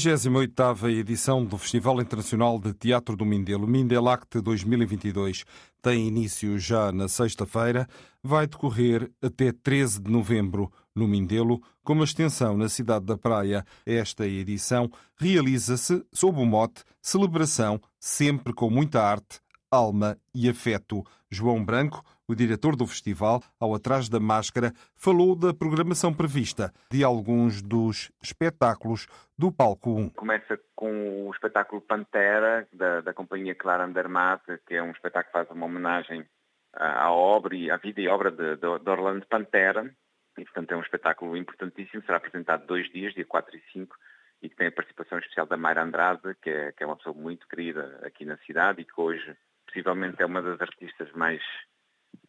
28ª edição do Festival Internacional de Teatro do Mindelo, Mindelact 2022, tem início já na sexta-feira, vai decorrer até 13 de novembro no Mindelo, com uma extensão na cidade da Praia. Esta edição realiza-se sob o mote Celebração, sempre com muita arte, alma e afeto. João Branco, o diretor do festival, ao Atrás da Máscara, falou da programação prevista de alguns dos espetáculos do Palco 1. Começa com o espetáculo Pantera, da, da companhia Clara Andermatt, que é um espetáculo que faz uma homenagem à obra e à vida e obra de, de, de Orlando Pantera. E, portanto, é um espetáculo importantíssimo. Será apresentado dois dias, dia 4 e 5, e que tem a participação especial da Mayra Andrade, que é, que é uma pessoa muito querida aqui na cidade e que hoje possivelmente é uma das artistas mais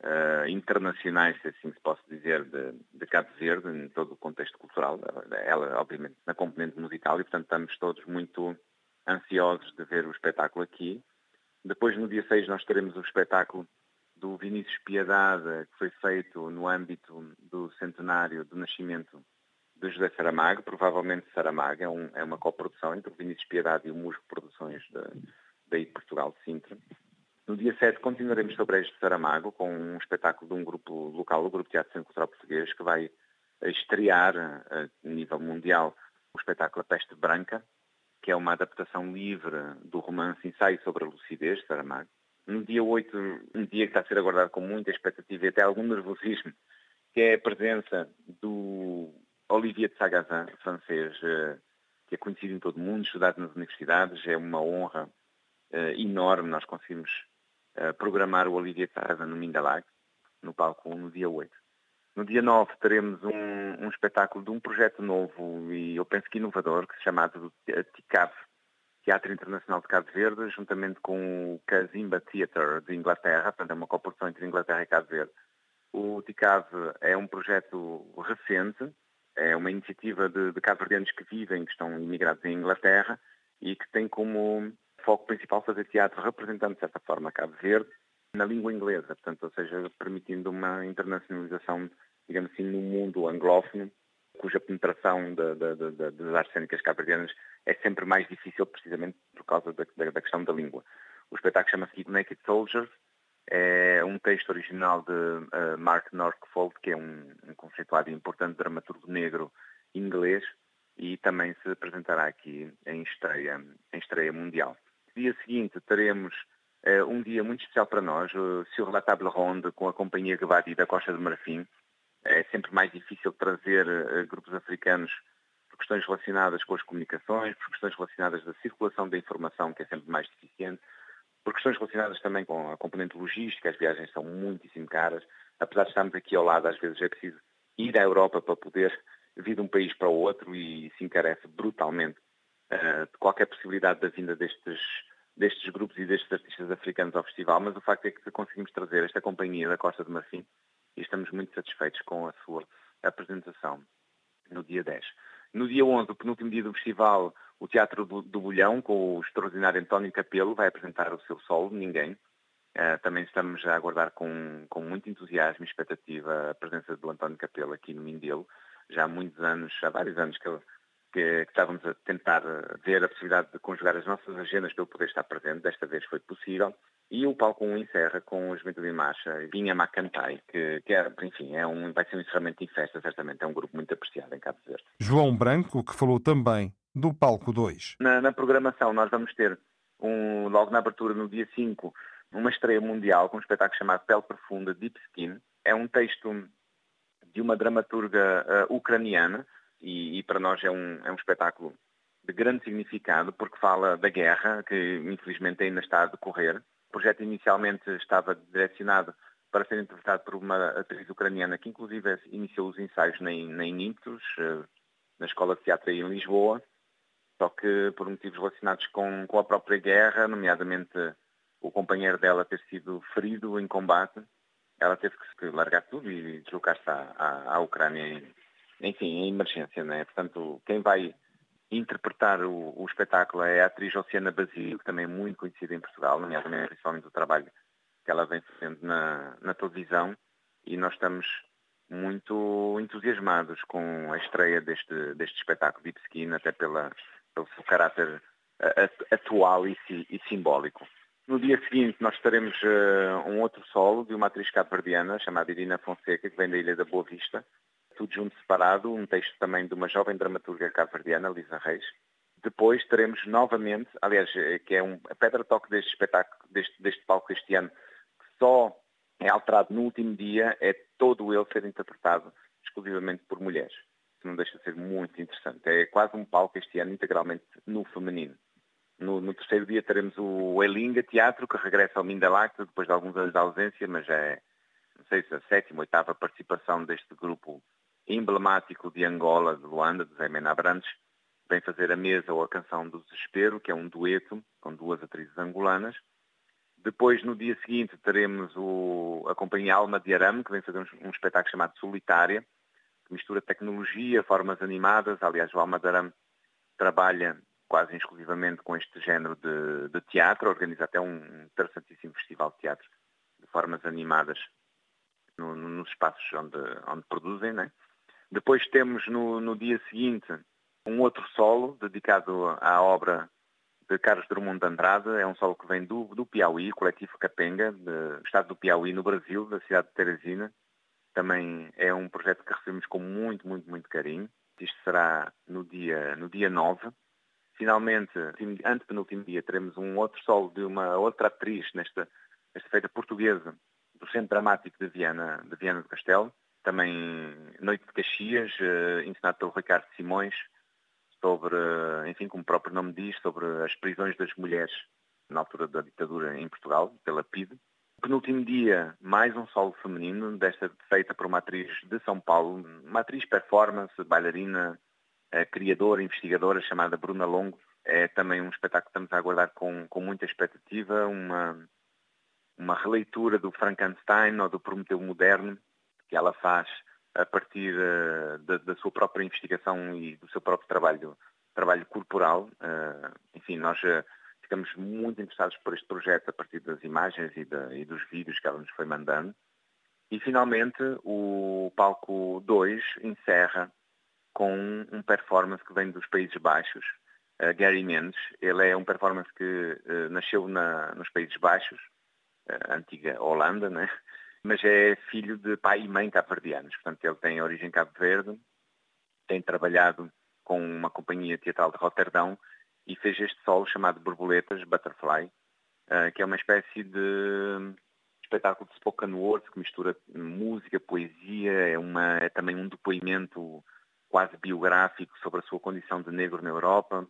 uh, internacionais, se assim se posso dizer, de, de, Cabo Verde, em todo o contexto cultural. Ela, obviamente, na componente musical e, portanto, estamos todos muito ansiosos de ver o espetáculo aqui. Depois, no dia 6, nós teremos o espetáculo do Vinícius Piedade, que foi feito no âmbito do centenário do nascimento de José Saramago, provavelmente Saramago, é, um, é uma coprodução entre o Vinícius Piedade e o Musgo Produções daí de Portugal, de Sintra. No dia 7 continuaremos sobre este Saramago com um espetáculo de um grupo local, o Grupo Teatro Centro Cultural Português, que vai estrear a nível mundial o espetáculo A Peste Branca, que é uma adaptação livre do romance Ensaio sobre a Lucidez, de Saramago. No dia 8, um dia que está a ser aguardado com muita expectativa e até algum nervosismo, que é a presença do Olivier de Sagazin, francês, eh, que é conhecido em todo o mundo, estudado nas universidades. É uma honra eh, enorme nós conseguimos programar o Olivia Casa no Mindalag, no palco 1, no dia 8. No dia 9 teremos um, um, espetáculo de um projeto novo e eu penso que inovador, que se chama TICAV, Teatro Internacional de Cabo Verde, juntamente com o Kazimba Theatre de Inglaterra, portanto é uma coprodução entre Inglaterra e Cabo Verde. O TICAV é um projeto recente, é uma iniciativa de, de cabo-verdianos que vivem, que estão imigrados em Inglaterra e que tem como foco principal fazer teatro representando, de certa forma, Cabo Verde na língua inglesa, portanto, ou seja, permitindo uma internacionalização, digamos assim, no mundo anglófono, cuja penetração das artes cênicas cabo-verdianas é sempre mais difícil, precisamente por causa da, da questão da língua. O espetáculo chama-se Naked Soldiers, é um texto original de uh, Mark Northfold, que é um, um conceituado e importante dramaturgo negro inglês, e também se apresentará aqui em estreia, em estreia mundial dia seguinte teremos uh, um dia muito especial para nós, o Sur la Table Ronde, com a Companhia Gabadi da Costa do Marfim. É sempre mais difícil trazer uh, grupos africanos por questões relacionadas com as comunicações, por questões relacionadas da circulação da informação, que é sempre mais deficiente, por questões relacionadas também com a componente logística, as viagens são muitíssimo caras. Apesar de estarmos aqui ao lado, às vezes é preciso ir à Europa para poder vir de um país para o outro e se encarece brutalmente de qualquer possibilidade da vinda destes, destes grupos e destes artistas africanos ao festival, mas o facto é que conseguimos trazer esta companhia da Costa do Marfim e estamos muito satisfeitos com a sua apresentação no dia 10. No dia 11, o penúltimo dia do festival, o Teatro do, do Bolhão, com o extraordinário António Capelo, vai apresentar o seu solo, Ninguém. Uh, também estamos a aguardar com, com muito entusiasmo e expectativa a presença do António Capelo aqui no Mindelo. Já há muitos anos, há vários anos que ele que, que, estávamos a tentar eh, ver a possibilidade de conjugar as nossas agendas para eu poder estar presente. Desta vez foi possível. E o palco 1 encerra com o Juventude em Marcha, Vinha Macantai, que, que é, enfim, é um, vai ser um encerramento em festa, certamente. É um grupo muito apreciado em Cabo Verde. João Branco, que falou também do palco 2. Na, na programação, nós vamos ter, um, logo na abertura, no dia 5, uma estreia mundial com um espetáculo chamado Pele Profunda, Deep Skin. É um texto de uma dramaturga uh, ucraniana, e, e para nós é um, é um espetáculo de grande significado porque fala da guerra, que infelizmente ainda está a decorrer. O projeto inicialmente estava direcionado para ser interpretado por uma atriz ucraniana que inclusive iniciou os ensaios na, na Inictus, na Escola de Teatro em Lisboa, só que por motivos relacionados com, com a própria guerra, nomeadamente o companheiro dela ter sido ferido em combate, ela teve que largar tudo e deslocar-se à, à, à, Ucrânia, enfim, em emergência, né? Portanto, quem vai interpretar o, o, espetáculo é a atriz Oceana Basílio, que também é muito conhecida em Portugal, nomeadamente principalmente o trabalho que ela vem fazendo na, na televisão, e nós estamos muito entusiasmados com a estreia deste, deste espetáculo Deep Skin, até pela, pelo seu caráter atual e, e simbólico. No dia seguinte nós teremos uh, um outro solo de uma atriz cabo-verdiana chamada Irina Fonseca, que vem da Ilha da Boa Vista. Tudo junto separado, um texto também de uma jovem dramaturga cabo-verdiana, Lisa Reis. Depois teremos novamente, aliás, eh, que é um, a pedra-toque deste espetáculo, deste, deste palco este ano, que só é alterado no último dia, é todo ele ser interpretado exclusivamente por mulheres. Isso não deixa de ser muito interessante. É quase um palco este ano integralmente no feminino. No, no, terceiro dia teremos o Elinga Teatro, que regressa ao Mindalacta depois de alguns anos de ausência, mas é, não sei se a sétima oitava participação deste grupo emblemático de Angola, de Luanda, de Zé Mena Abrantes, vem fazer a mesa ou a canção do desespero, que é um dueto com duas atrizes angolanas. Depois, no dia seguinte, teremos o, a companhia Alma de Arame, que vem fazer um, um espetáculo chamado Solitária, que mistura tecnologia, formas animadas. Aliás, o Alma de Arame trabalha quase exclusivamente com este género de, de teatro, organiza até um interessantíssimo festival de teatro de formas animadas no, no, nos espaços onde, onde produzem. Né? Depois temos no, no dia seguinte um outro solo dedicado à obra de Carlos Drummond de Andrade. É um solo que vem do, do Piauí, coletivo Capenga, do estado do Piauí, no Brasil, da cidade de Teresina. Também é um projeto que recebemos com muito, muito, muito carinho. Isto será no dia, no dia 9 Finalmente, antes do último dia, teremos um outro solo de uma outra atriz nesta, nesta feita portuguesa do Centro Dramático de Viana, de Viana do Castelo. Também Noite de Caxias, uh, ensinado pelo Ricardo Simões, sobre, enfim, como o próprio nome diz, sobre as prisões das mulheres na altura da ditadura em Portugal, pela PIDE. Penúltimo dia, mais um solo feminino, desta feita por uma atriz de São Paulo, uma atriz performance, bailarina, a criadora, investigadora chamada Bruna Longo. É também um espetáculo que estamos a aguardar com, com muita expectativa, uma, uma releitura do Frankenstein ou do Prometeu Moderno, que ela faz a partir uh, da, da, sua própria investigação e do seu próprio trabalho, trabalho corporal. Uh, enfim, nós uh, ficamos muito interessados por este projeto a partir das imagens e, da, e, dos vídeos que ela nos foi mandando. E, finalmente, o palco 2 encerra com um performance que vem dos Países Baixos, uh, Gary Mendes. Ele é um performance que uh, nasceu na, nos Países Baixos, uh, antiga Holanda, né? Mas é filho de pai e mãe cabo-verdianos. Portanto, ele tem origem cabo-verde, tem trabalhado com uma companhia teatral de Roterdão e fez este solo chamado Borboletas, Butterfly, que é uma espécie de espetáculo de spoken word que mistura música, poesia, é, uma, é também um depoimento quase biográfico sobre a sua condição de negro na Europa.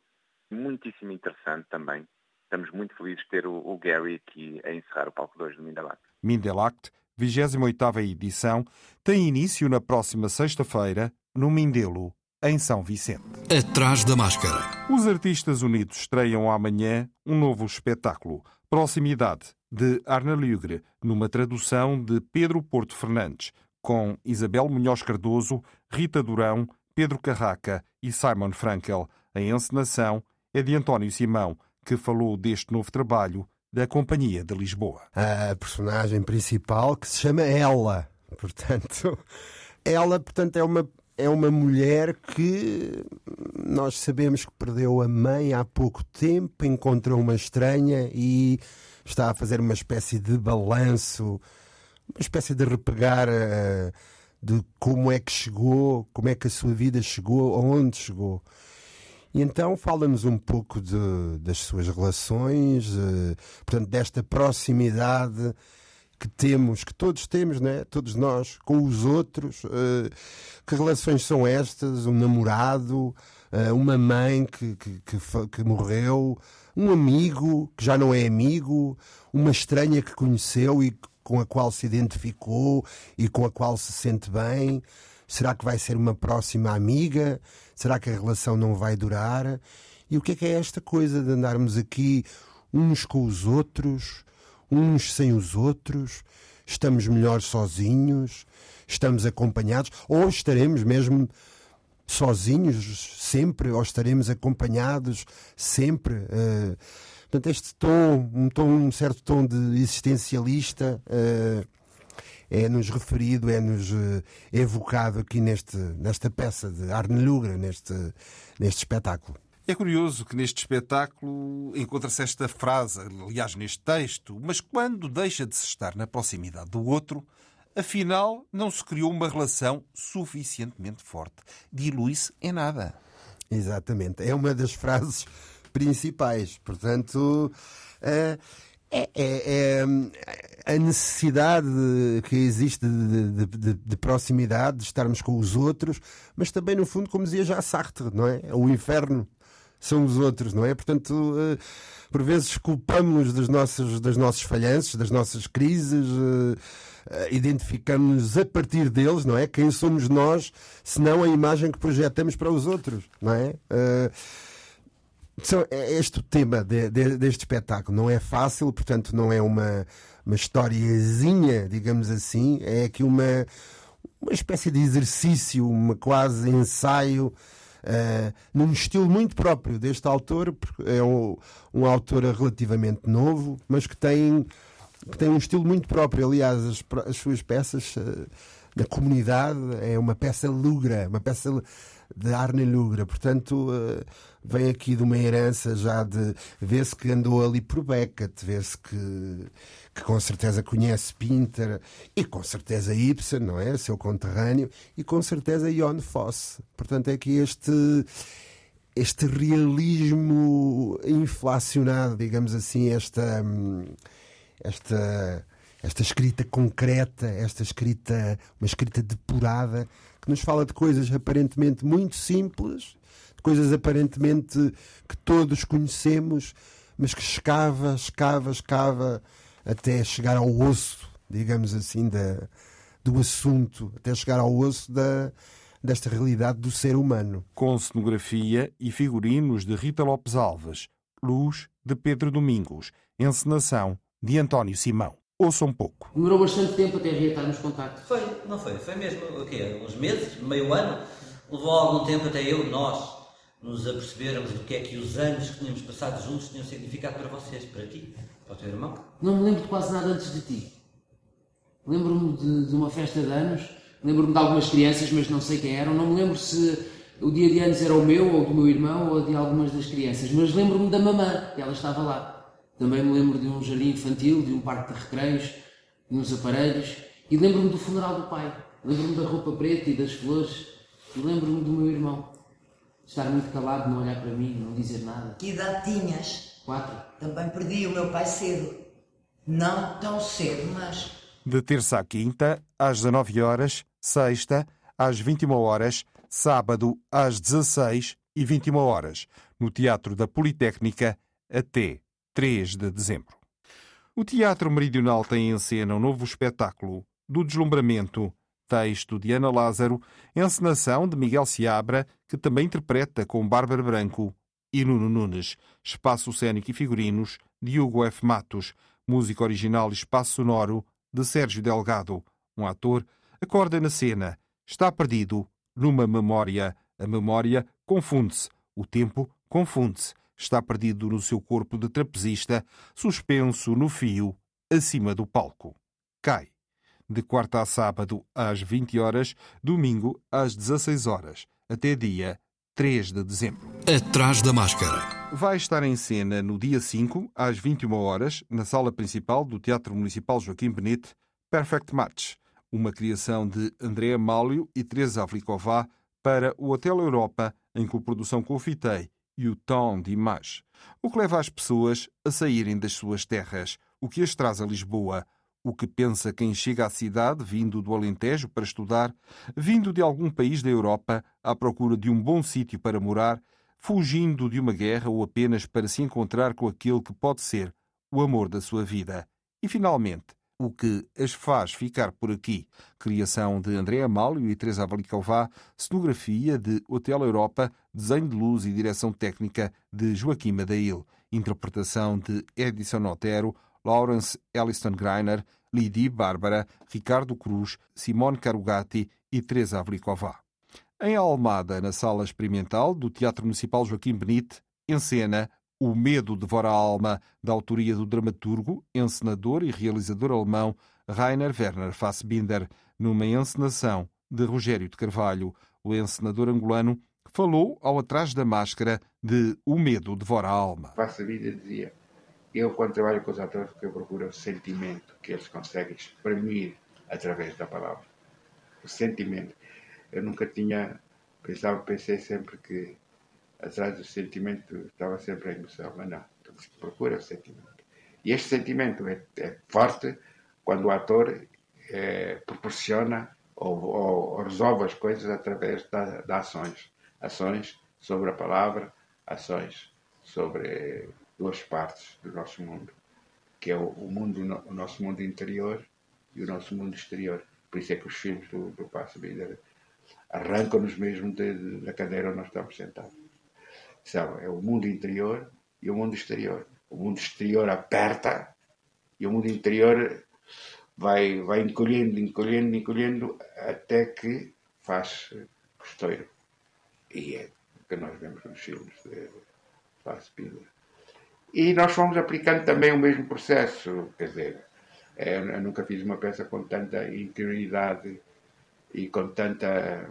Muitíssimo interessante também. Estamos muito felizes de ter o Gary aqui a encerrar o palco 2 do Mindelact. Mindelact, 28ª edição, tem início na próxima sexta-feira, no Mindelo, em São Vicente. Atrás da máscara. Os artistas unidos estreiam amanhã um novo espetáculo, Proximidade, de Arna Lugre, numa tradução de Pedro Porto Fernandes, com Isabel Munhoz Cardoso, Rita Durão, Pedro Carraca e Simon Frankel. A encenação é de António Simão, que falou deste novo trabalho da Companhia de Lisboa. A personagem principal que se chama Ela. Portanto, ela portanto, é uma é uma mulher que nós sabemos que perdeu a mãe há pouco tempo, encontrou uma estranha e está a fazer uma espécie de balanço, uma espécie de repegar uh, de como é que chegou, como é que a sua vida chegou, aonde chegou. E então fala-nos um pouco de, das suas relações, uh, portanto, desta proximidade que temos, que todos temos, né? todos nós, com os outros. Uh, que relações são estas? Um namorado, uh, uma mãe que, que, que, que, morreu, um amigo que já não é amigo, uma estranha que conheceu e com a qual se identificou e com a qual se sente bem? Será que vai ser uma próxima amiga? Será que a relação não vai durar? E o que é que é esta coisa de andarmos aqui uns com os outros, uns sem os outros? Estamos melhor sozinhos? Estamos acompanhados? Ou estaremos mesmo sozinhos sempre? Ou estaremos acompanhados sempre? Uh, portanto, este tom, um, tom, um certo tom de existencialista. Uh, é-nos referido, é-nos uh, evocado aqui neste, nesta peça de Arne Lugra, neste, neste espetáculo. É curioso que neste espetáculo encontra-se esta frase, aliás, neste texto, mas quando deixa de se estar na proximidade do outro, afinal não se criou uma relação suficientemente forte. Dilui-se em nada. Exatamente. É uma das frases principais. Portanto, uh, é, é, é, a necessidade que existe de, de, de, de, proximidade, de estarmos com os outros, mas também, no fundo, como dizia já Sartre, não é? O inferno são os outros, não é? Portanto, eh, por vezes culpamos-nos dos nossos, das nossos falhanços, das nossas crises, eh, eh, identificamos-nos a partir deles, não é? Quem somos nós, senão a imagem que projetamos para os outros, não é? É este tema de, de, deste espetáculo. Não é fácil, portanto, não é uma, uma historiazinha, digamos assim. É aqui uma, uma espécie de exercício, uma quase ensaio uh, num estilo muito próprio deste autor, é um, um autor relativamente novo, mas que tem, que tem um estilo muito próprio. Aliás, as, as suas peças uh, na comunidade é uma peça lugra, uma peça de Arne Lugra. Portanto, uh, vem aqui de uma herança já de. Vê-se que andou ali por Beckett, vê-se que, que com certeza conhece Pinter e com certeza Ibsen, não é? Seu conterrâneo, e com certeza Jon Fosse. Portanto, é que este. Este realismo inflacionado, digamos assim, esta, esta, esta escrita concreta, esta escrita, uma escrita depurada, que nos fala de coisas aparentemente muito simples, coisas aparentemente que todos conhecemos, mas que escava, escava, escava até chegar ao osso, digamos assim, da, do assunto, até chegar ao osso da, desta realidade do ser humano. Com cenografia e figurinos de Rita Lopes Alves, luz de Pedro Domingos, encenação de António Simão. Ouçam um pouco. Demorou bastante tempo até reatarmos contato. Foi, não foi? Foi mesmo, o quê? Uns meses? Meio ano? Levou algum tempo até eu, nós, nos apercebermos do que é que os anos que tínhamos passado juntos tinham significado para vocês, para ti, para o teu irmão. Não me lembro de quase nada antes de ti. Lembro-me de, de, uma festa de anos, lembro-me de algumas crianças, mas não sei quem eram. Não me lembro se o dia de anos era o meu, ou do meu irmão, ou de algumas das crianças, mas lembro-me da mamã, que ela estava lá. Também me lembro de um jardim infantil, de um parque de recreios, de uns aparelhos, e lembro-me do funeral do pai. Lembro-me da roupa preta e das flores, e lembro-me do meu irmão estar muito calado, não olhar para mim, não dizer nada. Que idade tinhas? Quatro. Também perdi o meu pai cedo. Não tão cedo, mas. De terça à quinta, às 19 horas, sexta, às 21 horas, sábado, às 16 e 21 horas, no Teatro da Politécnica, até 3 de dezembro. O Teatro Meridional tem em cena um novo espetáculo do deslumbramento texto de Ana Lázaro, encenação de Miguel Seabra, que também interpreta com Bárbara Branco e Nuno Nunes, espaço cênico e figurinos de Hugo F. Matos, música original e espaço sonoro de Sérgio Delgado. Um ator acorda na cena, está perdido numa memória. A memória confunde-se, o tempo confunde-se. Está perdido no seu corpo de trapezista, suspenso no fio, acima do palco. Cai de quarta a sábado às 20 horas, domingo às 16 horas, até dia 3 de dezembro. Atrás da máscara. Vai estar em cena no dia 5, às 21 horas, na sala principal do Teatro Municipal Joaquim Benite, Perfect Match, uma criação de André Amálio e Teresa Avliková para o Hotel Europa, em coprodução com o Fitei e o Tom de Image, o que leva as pessoas a saírem das suas terras, o que as traz a Lisboa, o que pensa quem chega à cidade vindo do Alentejo para estudar, vindo de algum país da Europa à procura de um bom sítio para morar, fugindo de uma guerra ou apenas para se encontrar com aquele que pode ser o amor da sua vida. E finalmente, o que as faz ficar por aqui. Criação de André Amálio e Teresa Valicalvá, cenografia de Hotel Europa, desenho de luz e direção técnica de Joaquim Madail, interpretação de Edison Otero, Lawrence Elliston Greiner, Lidi Bárbara, Ricardo Cruz, Simone Carugati e Teresa Avlikova. Em Almada, na sala experimental do Teatro Municipal Joaquim Benite, encena O Medo Devora a Alma, da autoria do dramaturgo, encenador e realizador alemão Rainer Werner Fassbinder, numa encenação de Rogério de Carvalho. O encenador angolano falou ao Atrás da Máscara de O Medo Devora a Alma. Fassbinder dizia eu, quando trabalho com os atores, o que eu procuro é o sentimento que eles conseguem exprimir através da palavra. O sentimento. Eu nunca tinha pensava, pensei sempre que atrás do sentimento estava sempre a emoção, mas não. Procura o sentimento. E este sentimento é, é forte quando o ator é, proporciona ou, ou, ou, resolve as coisas através de, de ações. Ações sobre a palavra, ações sobre duas partes do nosso mundo, que é o, o mundo, o nosso mundo interior e o nosso mundo exterior. Por isso é que os filmes do, do Passo Binder arrancam-nos mesmo de, de, da cadeira onde nós estamos sentados. Sabe, é o mundo interior e o mundo exterior. O mundo exterior aperta e o mundo interior vai, vai encolhendo, encolhendo, encolhendo até que faz costeiro. E é o que nós vemos nos filmes de Fassbinder. E nós fomos aplicando também o mesmo processo, quer dizer, é, eu nunca fiz uma peça com tanta interioridade e com tanta,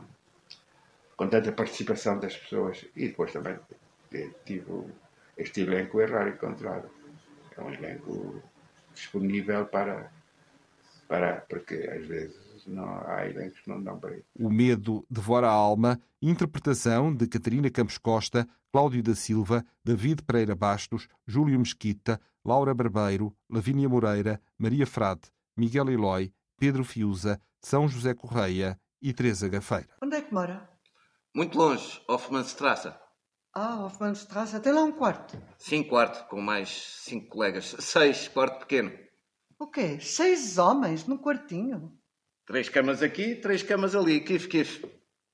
com tanta participação das pessoas. E depois também tive este elenco é raro encontrar. É um elenco disponível para, para porque às vezes não, há elencos que não dão para isso. O Medo Devora a Alma, interpretação de Catarina Campos Costa, Cláudio da Silva, David Pereira Bastos, Júlio Mesquita, Laura Barbeiro, Lavínia Moreira, Maria Frade, Miguel Eloy, Pedro Fiuza, São José Correia e Teresa Gafeira. Onde é que mora? Muito longe, Hoffmannstrasse. Ah, Hoffmannstrasse. Tem lá um quarto? Sim, quarto, com mais cinco colegas. Seis, quarto pequeno. O quê? Seis homens num quartinho? Três camas aqui, três camas ali. Kif, kif.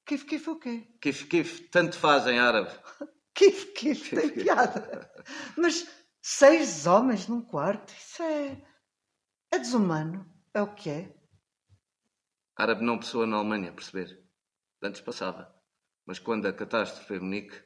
Kif, kif o quê? Kif, kif. Tanto faz em árabe. Kif, kif. Tem piada. Mas seis homens num quarto, isso é... É desumano. É o que é. Árabe não pessoa na Alemanha, perceber? Antes passava. Mas quando a catástrofe é Munique,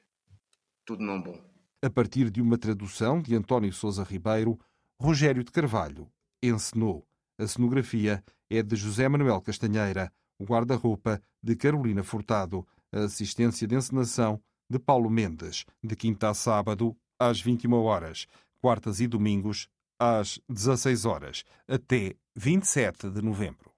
tudo não bom. A partir de uma tradução de António Sousa Ribeiro, Rogério de Carvalho encenou. A cenografia é de José Manuel Castanheira, o guarda-roupa de Carolina Furtado, a assistência de encenação de Paulo Mendes, de quinta a sábado, às 21 horas, quartas e domingos, às 16 horas, até 27 de novembro.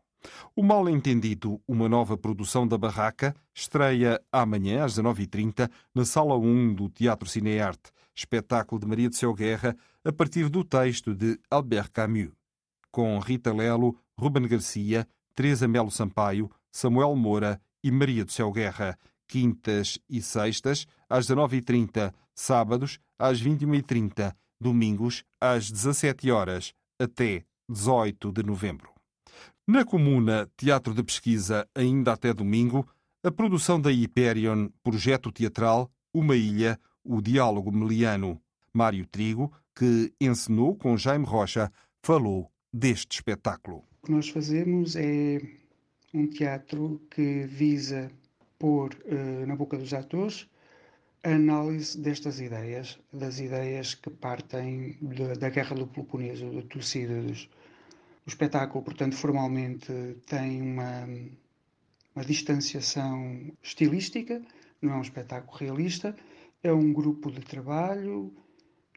O Mal Entendido, uma nova produção da Barraca, estreia amanhã às 19h30 na Sala 1 do Teatro Cinearte, espetáculo de Maria de Céu Guerra, a partir do texto de Albert Camus, com Rita Lelo, Ruben Garcia, Teresa Melo Sampaio, Samuel Moura e Maria do Céu Guerra, quintas e sextas, às 19h30, sábados, às 21h30, domingos, às 17 horas até 18 de novembro. Na comuna Teatro de Pesquisa, ainda até domingo, a produção da Hyperion, projeto teatral Uma Ilha, o Diálogo Meliano. Mário Trigo, que encenou com Jaime Rocha, falou deste espetáculo. O que nós fazemos é um teatro que visa pôr uh, na boca dos atores a análise destas ideias, das ideias que partem de, da Guerra do Peloponeso, do Tucídides. O espetáculo, portanto, formalmente tem uma, uma distanciação estilística, não é um espetáculo realista, é um grupo de trabalho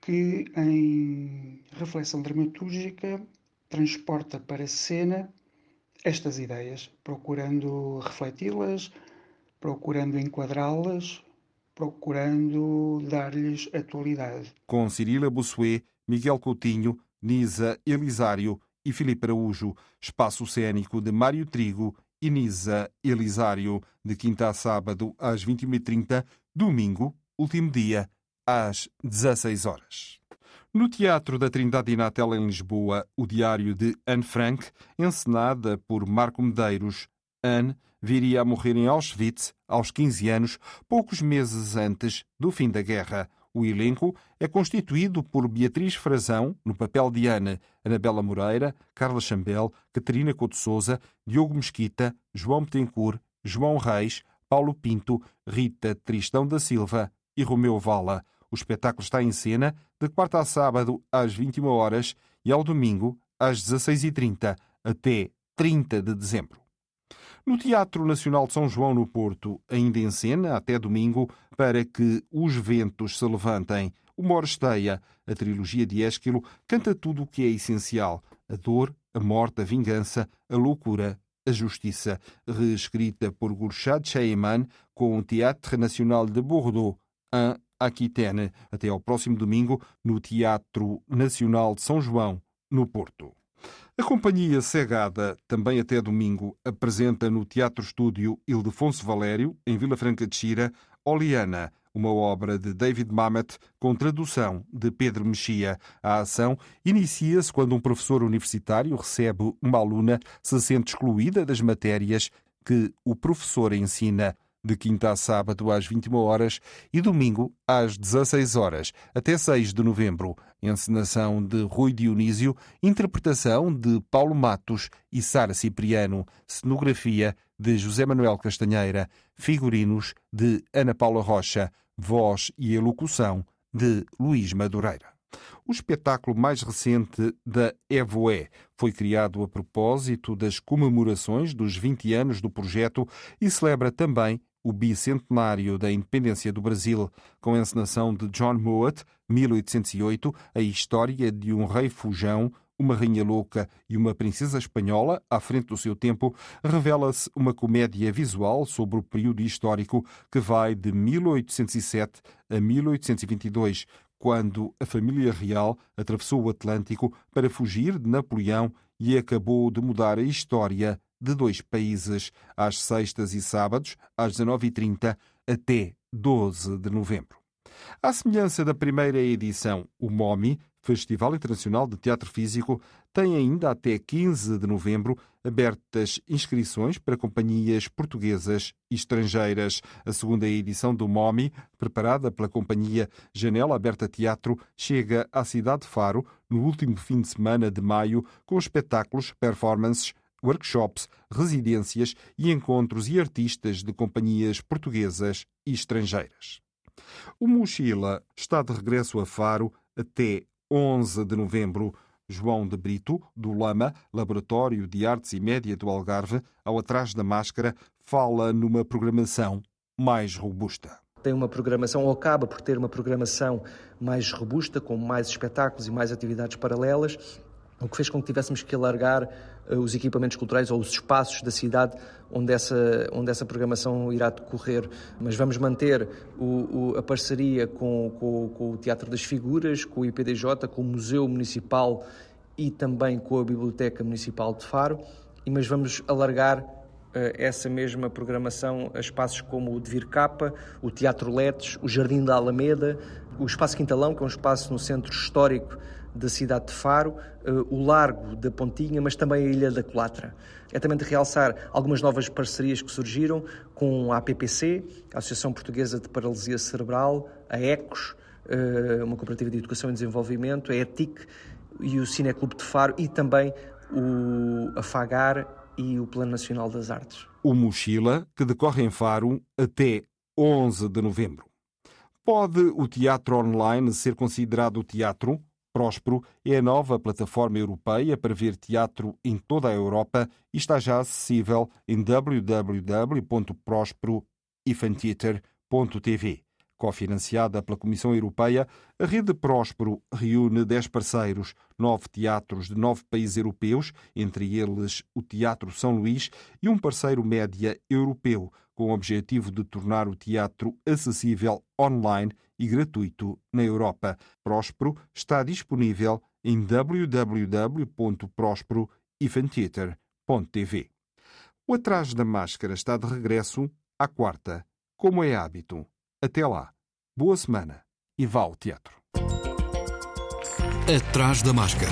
que, em reflexão dramatúrgica, transporta para a cena estas ideias, procurando refleti-las, procurando enquadrá-las, procurando dar-lhes atualidade. Com Cirila Bossuet, Miguel Coutinho, Nisa Elisário e Filipe Araújo, espaço cênico de Mário Trigo e Nisa Elisário, de quinta a sábado às 21h30, domingo, último dia, às 16 horas. No Teatro da Trindade e em Lisboa, o diário de Anne Frank, encenada por Marco Medeiros. Anne viria a morrer em Auschwitz aos 15 anos, poucos meses antes do fim da guerra. O elenco é constituído por Beatriz Frazão, no papel de Ana, Anabela Moreira, Carla Chambel, Catarina Couto Souza, Diogo Mesquita, João Betancourt, João Reis, Paulo Pinto, Rita Tristão da Silva e Romeu Vala. O espetáculo está em cena de quarta a sábado às 21 horas e ao domingo às 16h30 até 30 de dezembro. No Teatro Nacional de São João, no Porto, ainda em cena, até domingo, para que os ventos se levantem. Uma Oresteia, a trilogia de Ésquilo, canta tudo o que é essencial: a dor, a morte, a vingança, a loucura, a justiça. Reescrita por Gurchad Sheyman com o Teatro Nacional de Bordeaux, em Aquitaine. Até ao próximo domingo, no Teatro Nacional de São João, no Porto. A companhia Segada, também até domingo, apresenta no Teatro Estúdio Ildefonso Valério, em Vila Franca de Xira, Oliana, uma obra de David Mamet com tradução de Pedro Mexia. A ação inicia-se quando um professor universitário recebe uma aluna se sente excluída das matérias que o professor ensina de quinta a sábado às 21 horas e domingo às 16 horas, até 6 de novembro. Encenação de Rui Dionísio, interpretação de Paulo Matos e Sara Cipriano, cenografia de José Manuel Castanheira, figurinos de Ana Paula Rocha, voz e elocução de Luís Madureira. O espetáculo mais recente da Evoé foi criado a propósito das comemorações dos 20 anos do projeto e celebra também o bicentenário da independência do Brasil, com a encenação de John Mowat, 1808, a história de um rei fujão, uma rainha louca e uma princesa espanhola à frente do seu tempo, revela-se uma comédia visual sobre o período histórico que vai de 1807 a 1822, quando a família real atravessou o Atlântico para fugir de Napoleão e acabou de mudar a história de dois países, às sextas e sábados, às 19h30 até 12 de novembro. À semelhança da primeira edição, o MOMI, Festival Internacional de Teatro Físico, tem ainda até 15 de novembro abertas inscrições para companhias portuguesas e estrangeiras. A segunda edição do MOMI, preparada pela companhia Janela Aberta Teatro, chega à cidade de Faro no último fim de semana de maio com espetáculos, performances, workshops, residências e encontros e artistas de companhias portuguesas e estrangeiras. O Mochila está de regresso a Faro até 11 de novembro. João de Brito, do Lama, Laboratório de Artes e Média do Algarve, ao Atrás da Máscara, fala numa programação mais robusta tem uma programação, ou acaba por ter uma programação mais robusta, com mais espetáculos e mais atividades paralelas, o que fez com que tivéssemos que alargar os equipamentos culturais ou os espaços da cidade onde essa, onde essa programação irá decorrer. Mas vamos manter o, o, a parceria com, com, com, o Teatro das Figuras, com o IPDJ, com o Museu Municipal e também com a Biblioteca Municipal de Faro, mas vamos alargar uh, essa mesma programação a espaços como o Devir Capa, o Teatro Letes, o Jardim da Alameda, o Espaço Quintalão, que é um espaço no centro histórico da cidade de Faro, eh, o Largo da Pontinha, mas também a Ilha da Colatra. É também de realçar algumas novas parcerias que surgiram com a APPC, a Associação Portuguesa de Paralisia Cerebral, a ECOS, eh, uma cooperativa de educação e desenvolvimento, a ETIC e o Cineclube de Faro e também o, a FAGAR e o Plano Nacional das Artes. O Mochila, que decorre em Faro até 11 de novembro. Pode o teatro online ser considerado teatro? Próspero é a nova plataforma europeia para ver teatro em toda a Europa e está já acessível em www.prosperoifantheatre.tv. Cofinanciada pela Comissão Europeia, a Rede Próspero reúne 10 parceiros, nove teatros de nove países europeus, entre eles o Teatro São Luís, e um parceiro média europeu, com o objetivo de tornar o teatro acessível online e gratuito na Europa. Próspero está disponível em www.prosperoeventheater.tv. O Atrás da Máscara está de regresso à quarta, como é hábito. Até lá, boa semana e vá ao teatro. Atrás da Máscara.